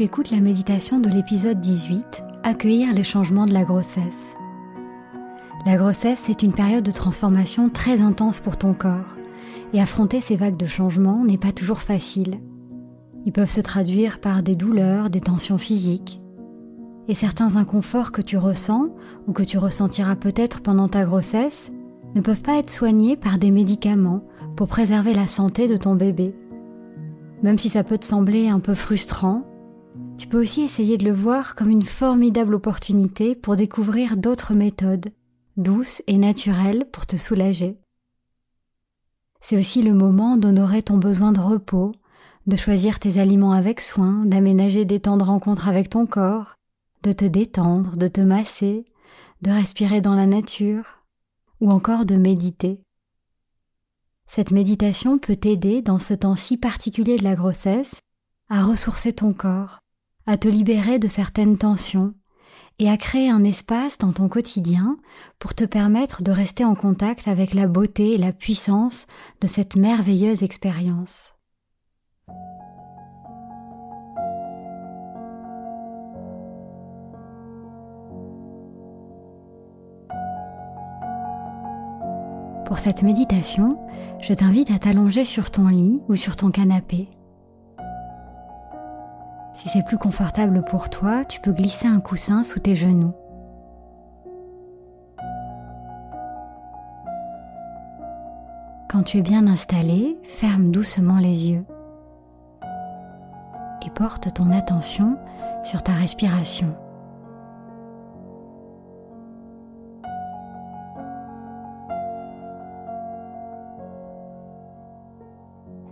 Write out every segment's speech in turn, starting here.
Tu écoutes la méditation de l'épisode 18, Accueillir les changements de la grossesse. La grossesse, c'est une période de transformation très intense pour ton corps, et affronter ces vagues de changements n'est pas toujours facile. Ils peuvent se traduire par des douleurs, des tensions physiques, et certains inconforts que tu ressens ou que tu ressentiras peut-être pendant ta grossesse ne peuvent pas être soignés par des médicaments pour préserver la santé de ton bébé. Même si ça peut te sembler un peu frustrant, tu peux aussi essayer de le voir comme une formidable opportunité pour découvrir d'autres méthodes, douces et naturelles pour te soulager. C'est aussi le moment d'honorer ton besoin de repos, de choisir tes aliments avec soin, d'aménager des temps de rencontre avec ton corps, de te détendre, de te masser, de respirer dans la nature, ou encore de méditer. Cette méditation peut t'aider dans ce temps si particulier de la grossesse à ressourcer ton corps, à te libérer de certaines tensions et à créer un espace dans ton quotidien pour te permettre de rester en contact avec la beauté et la puissance de cette merveilleuse expérience. Pour cette méditation, je t'invite à t'allonger sur ton lit ou sur ton canapé si c'est plus confortable pour toi, tu peux glisser un coussin sous tes genoux. Quand tu es bien installé, ferme doucement les yeux et porte ton attention sur ta respiration.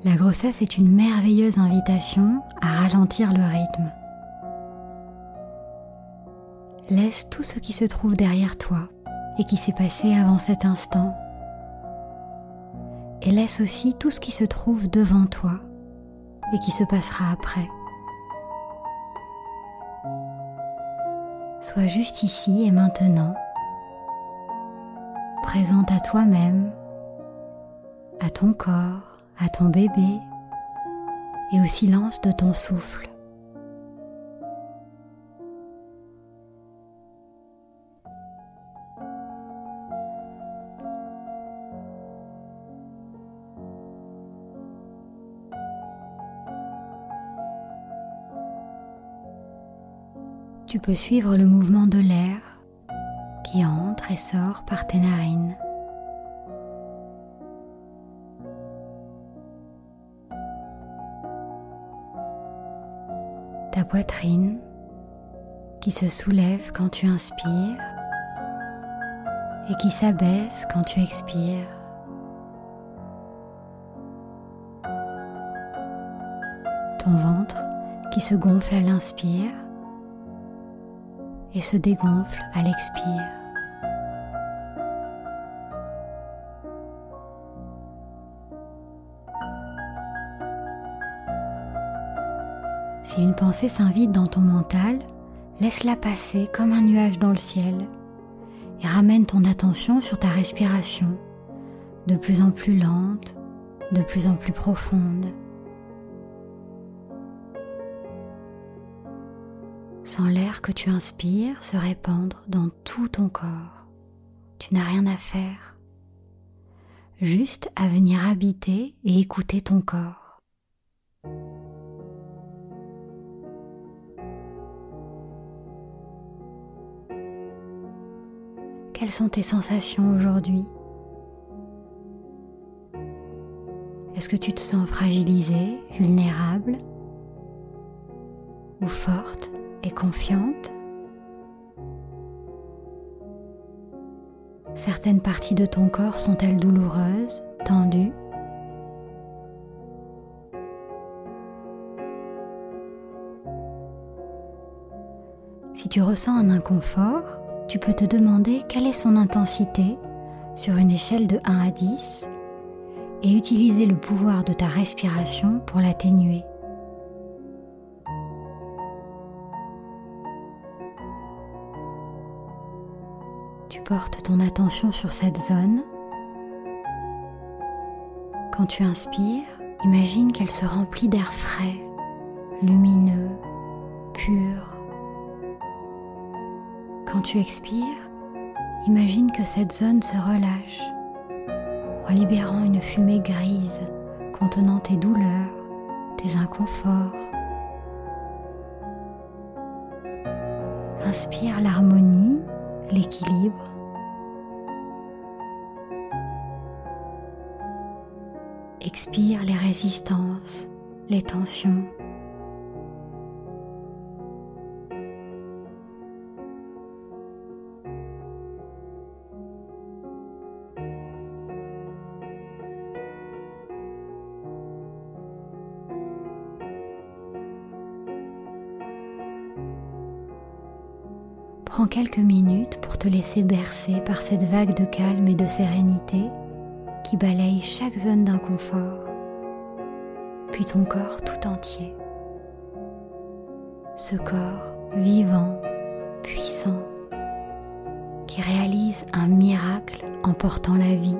La grossesse est une merveilleuse invitation à ralentir le rythme. Laisse tout ce qui se trouve derrière toi et qui s'est passé avant cet instant. Et laisse aussi tout ce qui se trouve devant toi et qui se passera après. Sois juste ici et maintenant, présente à toi-même, à ton corps, à ton bébé et au silence de ton souffle. Tu peux suivre le mouvement de l'air qui entre et sort par tes narines. Poitrine qui se soulève quand tu inspires et qui s'abaisse quand tu expires. Ton ventre qui se gonfle à l'inspire et se dégonfle à l'expire. Une pensée s'invite dans ton mental, laisse-la passer comme un nuage dans le ciel et ramène ton attention sur ta respiration, de plus en plus lente, de plus en plus profonde. Sans l'air que tu inspires se répandre dans tout ton corps. Tu n'as rien à faire, juste à venir habiter et écouter ton corps. Quelles sont tes sensations aujourd'hui Est-ce que tu te sens fragilisée, vulnérable ou forte et confiante Certaines parties de ton corps sont-elles douloureuses, tendues Si tu ressens un inconfort, tu peux te demander quelle est son intensité sur une échelle de 1 à 10 et utiliser le pouvoir de ta respiration pour l'atténuer. Tu portes ton attention sur cette zone. Quand tu inspires, imagine qu'elle se remplit d'air frais, lumineux, pur quand tu expires, imagine que cette zone se relâche en libérant une fumée grise contenant tes douleurs, tes inconforts. Inspire l'harmonie, l'équilibre. Expire les résistances, les tensions. Prends quelques minutes pour te laisser bercer par cette vague de calme et de sérénité qui balaye chaque zone d'inconfort, puis ton corps tout entier. Ce corps vivant, puissant, qui réalise un miracle en portant la vie.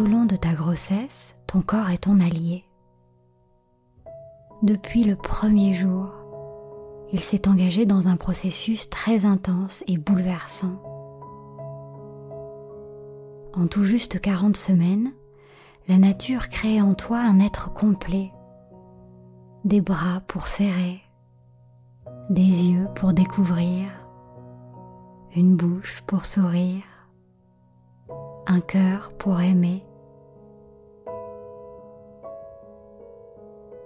Au long de ta grossesse, ton corps est ton allié. Depuis le premier jour, il s'est engagé dans un processus très intense et bouleversant. En tout juste 40 semaines, la nature crée en toi un être complet. Des bras pour serrer, des yeux pour découvrir, une bouche pour sourire, un cœur pour aimer.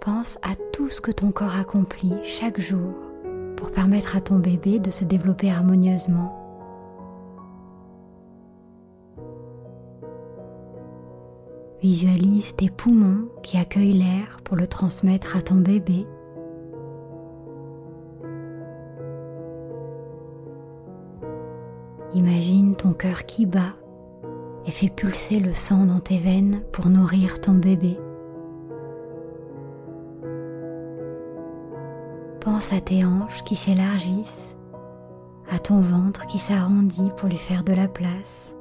Pense à tout ce que ton corps accomplit chaque jour pour permettre à ton bébé de se développer harmonieusement. Visualise tes poumons qui accueillent l'air pour le transmettre à ton bébé. Imagine ton cœur qui bat et fais pulser le sang dans tes veines pour nourrir ton bébé. Pense à tes hanches qui s'élargissent, à ton ventre qui s'arrondit pour lui faire de la place.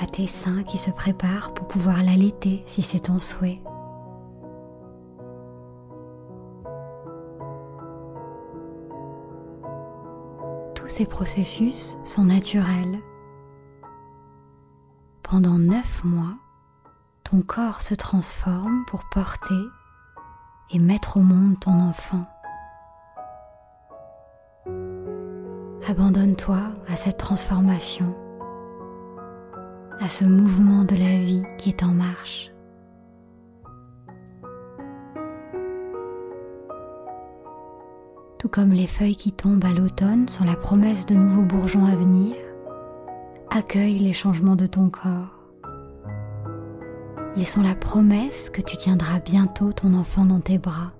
à tes seins qui se préparent pour pouvoir l'allaiter si c'est ton souhait. Tous ces processus sont naturels. Pendant neuf mois, ton corps se transforme pour porter et mettre au monde ton enfant. Abandonne-toi à cette transformation à ce mouvement de la vie qui est en marche. Tout comme les feuilles qui tombent à l'automne sont la promesse de nouveaux bourgeons à venir, accueille les changements de ton corps. Ils sont la promesse que tu tiendras bientôt ton enfant dans tes bras.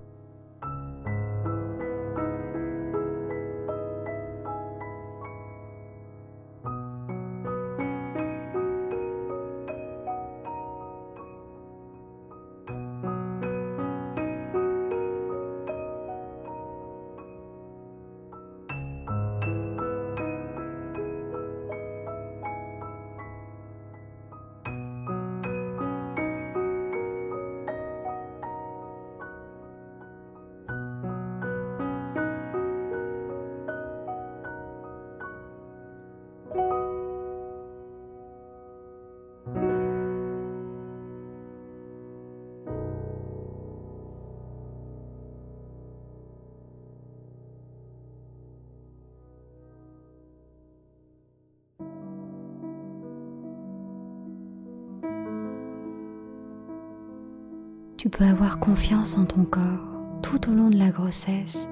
Tu peux avoir confiance en ton corps tout au long de la grossesse,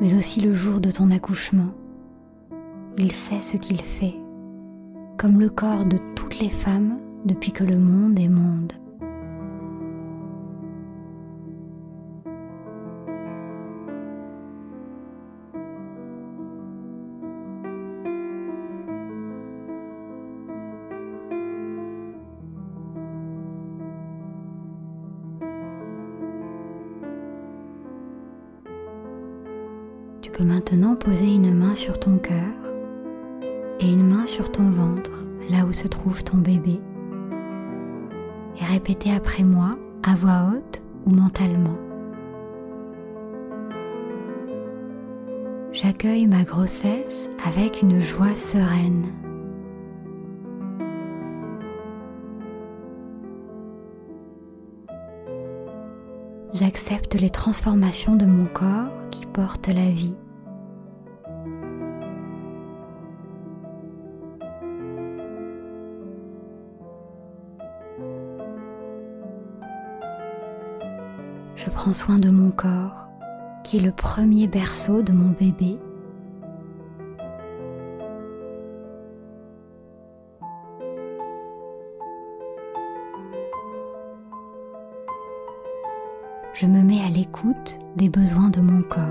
mais aussi le jour de ton accouchement. Il sait ce qu'il fait, comme le corps de toutes les femmes depuis que le monde est monde. Maintenant poser une main sur ton cœur et une main sur ton ventre, là où se trouve ton bébé, et répéter après moi à voix haute ou mentalement. J'accueille ma grossesse avec une joie sereine. J'accepte les transformations de mon corps qui portent la vie. Prends soin de mon corps, qui est le premier berceau de mon bébé. Je me mets à l'écoute des besoins de mon corps.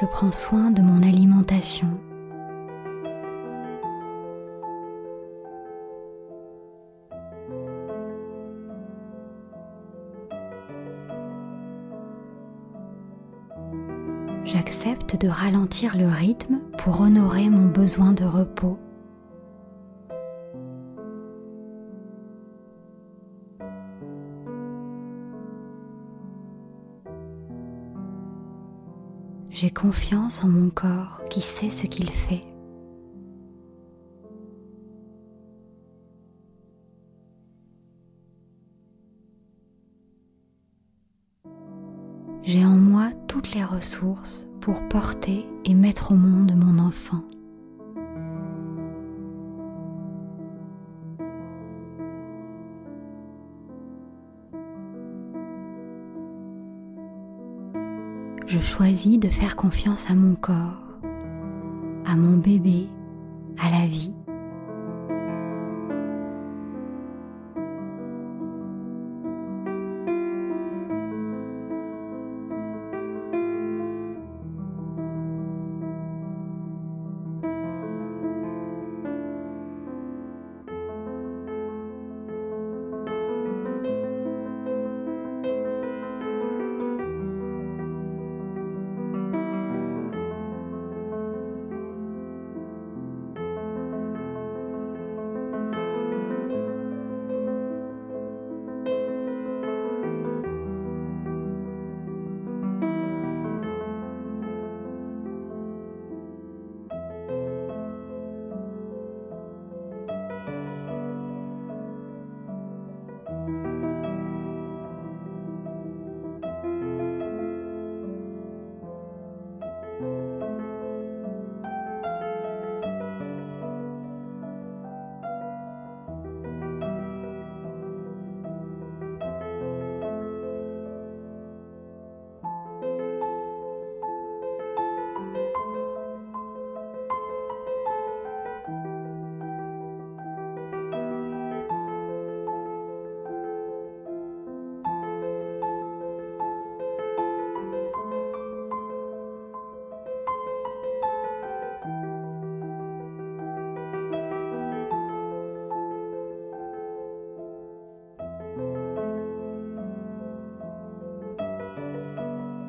Je prends soin de mon alimentation. J'accepte de ralentir le rythme pour honorer mon besoin de repos. J'ai confiance en mon corps qui sait ce qu'il fait. Pour porter et mettre au monde mon enfant. Je choisis de faire confiance à mon corps, à mon bébé, à la vie.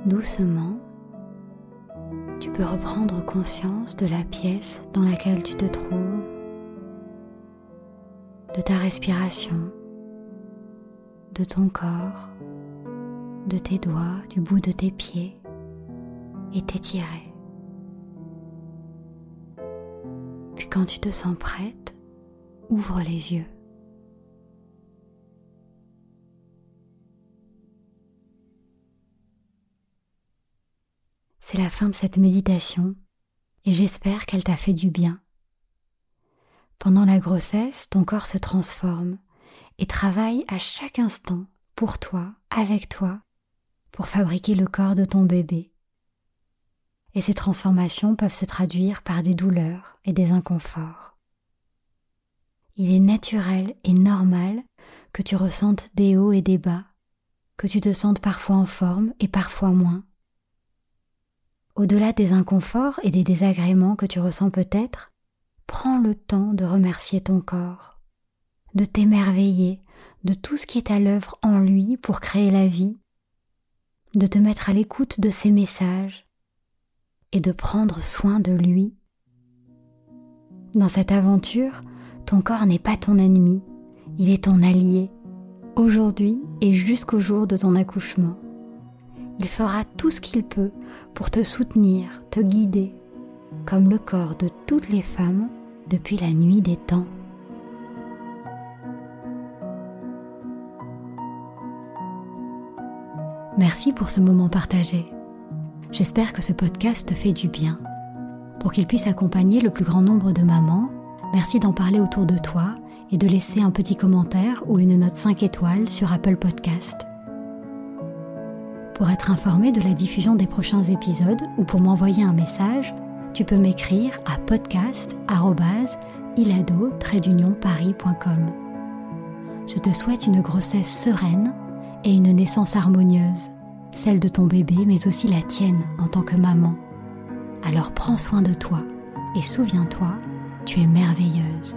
Doucement, tu peux reprendre conscience de la pièce dans laquelle tu te trouves, de ta respiration, de ton corps, de tes doigts, du bout de tes pieds et t'étirer. Puis quand tu te sens prête, ouvre les yeux. C'est la fin de cette méditation et j'espère qu'elle t'a fait du bien. Pendant la grossesse, ton corps se transforme et travaille à chaque instant pour toi, avec toi, pour fabriquer le corps de ton bébé. Et ces transformations peuvent se traduire par des douleurs et des inconforts. Il est naturel et normal que tu ressentes des hauts et des bas, que tu te sentes parfois en forme et parfois moins, au-delà des inconforts et des désagréments que tu ressens peut-être, prends le temps de remercier ton corps, de t'émerveiller de tout ce qui est à l'œuvre en lui pour créer la vie, de te mettre à l'écoute de ses messages et de prendre soin de lui. Dans cette aventure, ton corps n'est pas ton ennemi, il est ton allié, aujourd'hui et jusqu'au jour de ton accouchement il fera tout ce qu'il peut pour te soutenir, te guider, comme le corps de toutes les femmes depuis la nuit des temps. Merci pour ce moment partagé. J'espère que ce podcast te fait du bien. Pour qu'il puisse accompagner le plus grand nombre de mamans, merci d'en parler autour de toi et de laisser un petit commentaire ou une note 5 étoiles sur Apple Podcast. Pour être informé de la diffusion des prochains épisodes ou pour m'envoyer un message, tu peux m'écrire à podcast@ilado-paris.com. Je te souhaite une grossesse sereine et une naissance harmonieuse, celle de ton bébé mais aussi la tienne en tant que maman. Alors prends soin de toi et souviens-toi, tu es merveilleuse.